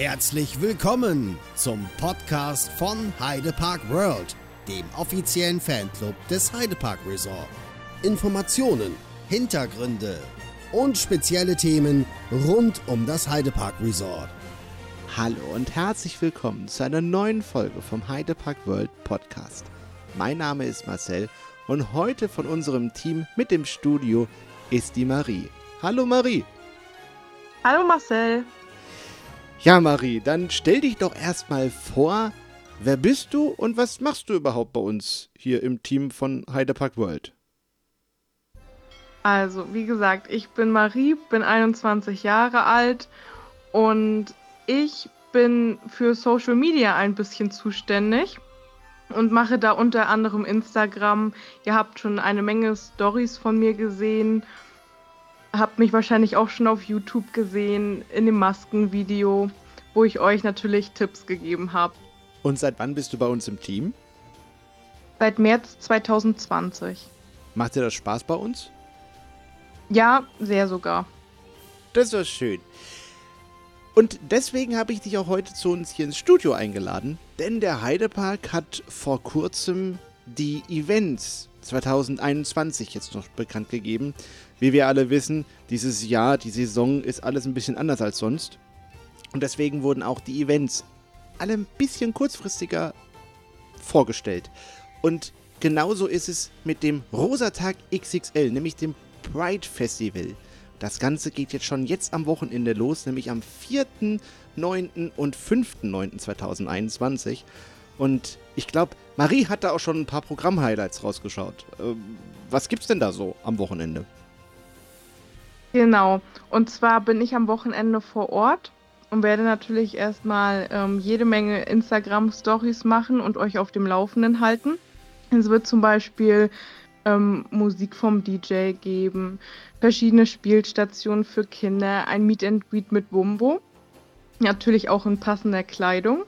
Herzlich willkommen zum Podcast von Heidepark World, dem offiziellen Fanclub des Heidepark Resort. Informationen, Hintergründe und spezielle Themen rund um das Heidepark Resort. Hallo und herzlich willkommen zu einer neuen Folge vom Heidepark World Podcast. Mein Name ist Marcel und heute von unserem Team mit dem Studio ist die Marie. Hallo Marie. Hallo Marcel. Ja Marie, dann stell dich doch erstmal vor, wer bist du und was machst du überhaupt bei uns hier im Team von Heidepark World? Also, wie gesagt, ich bin Marie, bin 21 Jahre alt und ich bin für Social Media ein bisschen zuständig und mache da unter anderem Instagram. Ihr habt schon eine Menge Stories von mir gesehen. Habt mich wahrscheinlich auch schon auf YouTube gesehen, in dem Maskenvideo, wo ich euch natürlich Tipps gegeben habe. Und seit wann bist du bei uns im Team? Seit März 2020. Macht dir das Spaß bei uns? Ja, sehr sogar. Das ist schön. Und deswegen habe ich dich auch heute zu uns hier ins Studio eingeladen, denn der Heidepark hat vor kurzem die Events 2021 jetzt noch bekannt gegeben. Wie wir alle wissen, dieses Jahr, die Saison ist alles ein bisschen anders als sonst. Und deswegen wurden auch die Events alle ein bisschen kurzfristiger vorgestellt. Und genauso ist es mit dem Rosatag XXL, nämlich dem Pride Festival. Das Ganze geht jetzt schon jetzt am Wochenende los, nämlich am 4.9. und 5.9.2021. Und ich glaube, Marie hat da auch schon ein paar Programm-Highlights rausgeschaut. Ähm, was gibt's denn da so am Wochenende? Genau. Und zwar bin ich am Wochenende vor Ort und werde natürlich erstmal ähm, jede Menge Instagram-Stories machen und euch auf dem Laufenden halten. Es wird zum Beispiel ähm, Musik vom DJ geben, verschiedene Spielstationen für Kinder, ein Meet and Greet mit Bumbo, natürlich auch in passender Kleidung.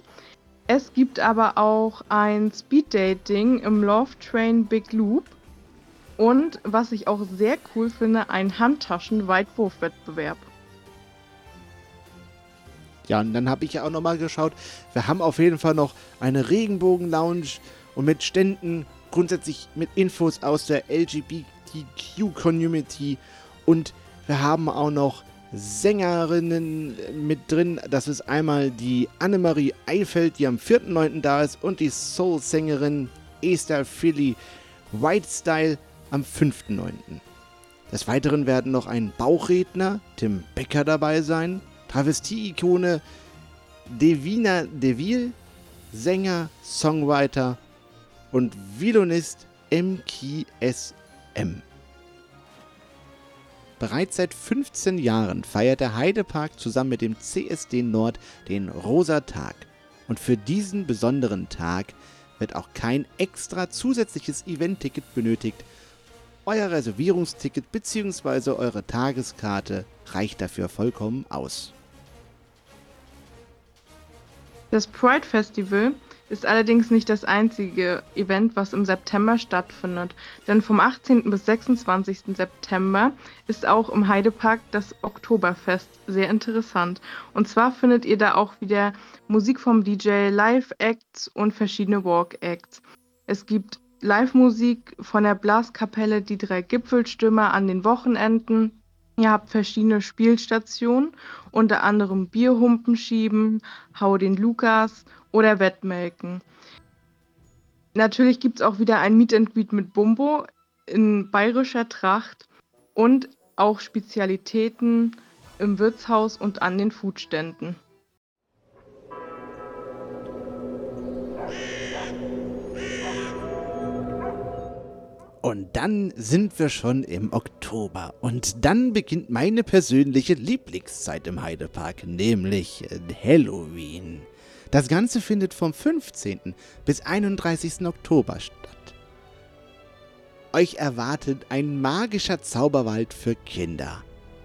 Es gibt aber auch ein Speeddating im Love Train Big Loop und was ich auch sehr cool finde, ein Handtaschen-Weitwurfwettbewerb. Ja, und dann habe ich ja auch nochmal geschaut, wir haben auf jeden Fall noch eine Regenbogen-Lounge und mit Ständen grundsätzlich mit Infos aus der LGBTQ-Community und wir haben auch noch Sängerinnen mit drin. Das ist einmal die Annemarie Eifeld, die am 4.9. da ist und die Soul-Sängerin Esther Philly Whitestyle am 5.9. Des Weiteren werden noch ein Bauchredner, Tim Becker, dabei sein, Travestie-Ikone Devina Deville, Sänger, Songwriter und Violonist MKSM. Bereits seit 15 Jahren feiert der Heidepark zusammen mit dem CSD Nord den Rosa Tag. Und für diesen besonderen Tag wird auch kein extra zusätzliches Event-Ticket benötigt. Euer Reservierungsticket bzw. eure Tageskarte reicht dafür vollkommen aus. Das Pride Festival ist allerdings nicht das einzige Event, was im September stattfindet, denn vom 18. bis 26. September ist auch im Heidepark das Oktoberfest sehr interessant. Und zwar findet ihr da auch wieder Musik vom DJ, Live-Acts und verschiedene Walk-Acts. Es gibt Live-Musik von der Blaskapelle Die drei Gipfelstürmer an den Wochenenden. Ihr habt verschiedene Spielstationen, unter anderem Bierhumpen schieben, Hau den Lukas oder Wettmelken. Natürlich gibt es auch wieder ein Meet and Greet mit Bumbo in bayerischer Tracht und auch Spezialitäten im Wirtshaus und an den Foodständen. Und dann sind wir schon im Oktober. Und dann beginnt meine persönliche Lieblingszeit im Heidepark, nämlich Halloween. Das Ganze findet vom 15. bis 31. Oktober statt. Euch erwartet ein magischer Zauberwald für Kinder.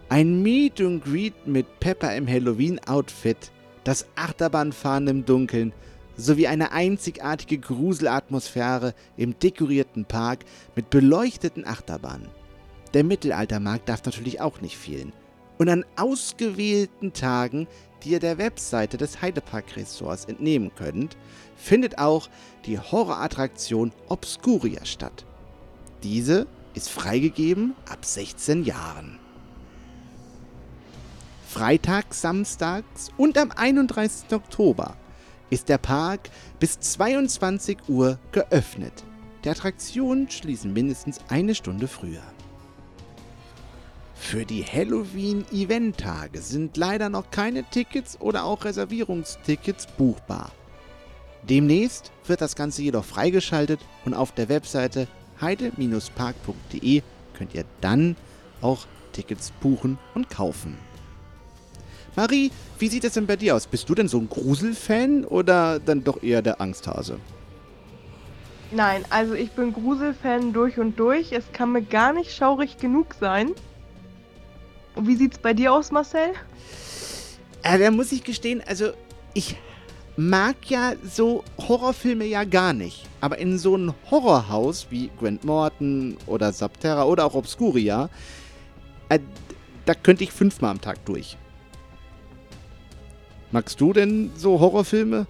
Ein Meet and Greet mit Pepper im Halloween-Outfit, das Achterbahnfahren im Dunkeln sowie eine einzigartige Gruselatmosphäre im dekorierten Park mit beleuchteten Achterbahnen. Der Mittelaltermarkt darf natürlich auch nicht fehlen. Und an ausgewählten Tagen die ihr der Webseite des Heidepark Resorts entnehmen könnt, findet auch die Horrorattraktion Obscuria statt. Diese ist freigegeben ab 16 Jahren. Freitags, samstags und am 31. Oktober ist der Park bis 22 Uhr geöffnet. Die Attraktionen schließen mindestens eine Stunde früher. Für die Halloween-Event-Tage sind leider noch keine Tickets oder auch Reservierungstickets buchbar. Demnächst wird das Ganze jedoch freigeschaltet und auf der Webseite heide-park.de könnt ihr dann auch Tickets buchen und kaufen. Marie, wie sieht es denn bei dir aus? Bist du denn so ein Gruselfan oder dann doch eher der Angsthase? Nein, also ich bin Gruselfan durch und durch. Es kann mir gar nicht schaurig genug sein. Und wie sieht's bei dir aus, Marcel? Äh, da muss ich gestehen, also ich mag ja so Horrorfilme ja gar nicht. Aber in so ein Horrorhaus wie Grant Morton oder Subterra oder auch Obscuria, äh, da könnte ich fünfmal am Tag durch. Magst du denn so Horrorfilme?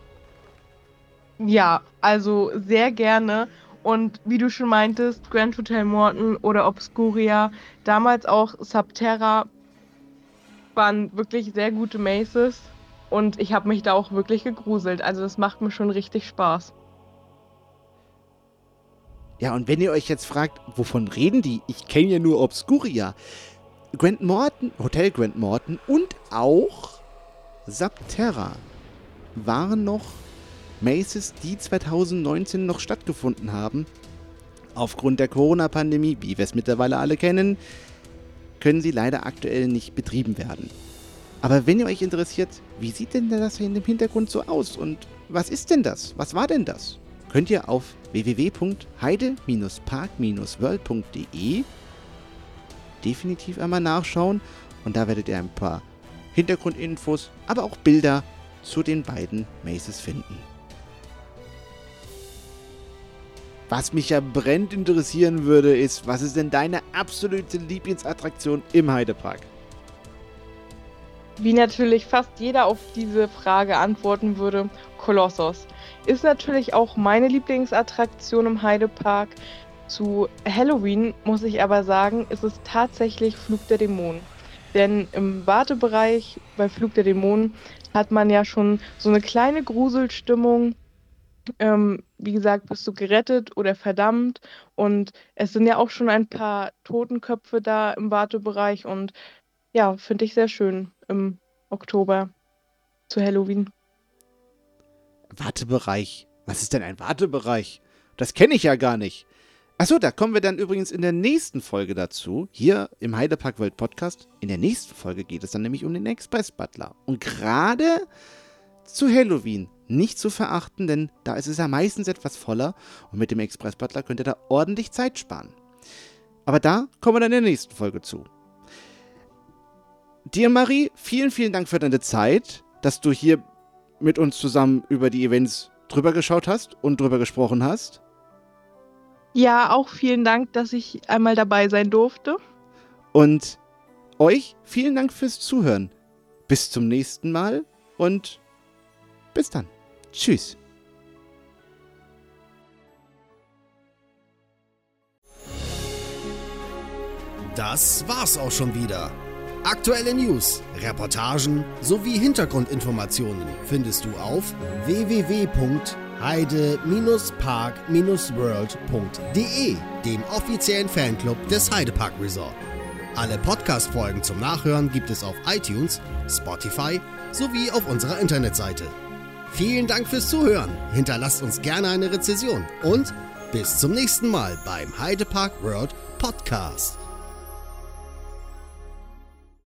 Ja, also sehr gerne. Und wie du schon meintest, Grand Hotel Morton oder Obscuria, damals auch Subterra, waren wirklich sehr gute Maces. Und ich habe mich da auch wirklich gegruselt. Also das macht mir schon richtig Spaß. Ja, und wenn ihr euch jetzt fragt, wovon reden die? Ich kenne ja nur Obscuria. Grant Morton, Hotel Grant Morton und auch Subterra waren noch Maces, die 2019 noch stattgefunden haben. Aufgrund der Corona-Pandemie, wie wir es mittlerweile alle kennen, können sie leider aktuell nicht betrieben werden. Aber wenn ihr euch interessiert, wie sieht denn das in dem Hintergrund so aus und was ist denn das? Was war denn das? Könnt ihr auf www.heide-park-world.de definitiv einmal nachschauen und da werdet ihr ein paar Hintergrundinfos, aber auch Bilder zu den beiden Maces finden. Was mich ja brennend interessieren würde, ist, was ist denn deine absolute Lieblingsattraktion im Heidepark? Wie natürlich fast jeder auf diese Frage antworten würde, Kolossos. Ist natürlich auch meine Lieblingsattraktion im Heidepark. Zu Halloween muss ich aber sagen, ist es tatsächlich Flug der Dämonen. Denn im Wartebereich bei Flug der Dämonen hat man ja schon so eine kleine Gruselstimmung ähm, wie gesagt, bist du gerettet oder verdammt. Und es sind ja auch schon ein paar Totenköpfe da im Wartebereich. Und ja, finde ich sehr schön im Oktober zu Halloween. Wartebereich? Was ist denn ein Wartebereich? Das kenne ich ja gar nicht. Achso, da kommen wir dann übrigens in der nächsten Folge dazu. Hier im Heidepark World Podcast. In der nächsten Folge geht es dann nämlich um den Express Butler. Und gerade zu Halloween nicht zu verachten, denn da ist es ja meistens etwas voller und mit dem Express Butler könnt ihr da ordentlich Zeit sparen. Aber da kommen wir dann in der nächsten Folge zu. Dir, Marie, vielen, vielen Dank für deine Zeit, dass du hier mit uns zusammen über die Events drüber geschaut hast und drüber gesprochen hast. Ja, auch vielen Dank, dass ich einmal dabei sein durfte. Und euch vielen Dank fürs Zuhören. Bis zum nächsten Mal und bis dann. Tschüss. Das war's auch schon wieder. Aktuelle News, Reportagen sowie Hintergrundinformationen findest du auf www.heide-park-world.de, dem offiziellen Fanclub des Heidepark Resort. Alle Podcast-Folgen zum Nachhören gibt es auf iTunes, Spotify sowie auf unserer Internetseite. Vielen Dank fürs Zuhören. Hinterlasst uns gerne eine Rezession und bis zum nächsten Mal beim Heidepark World Podcast.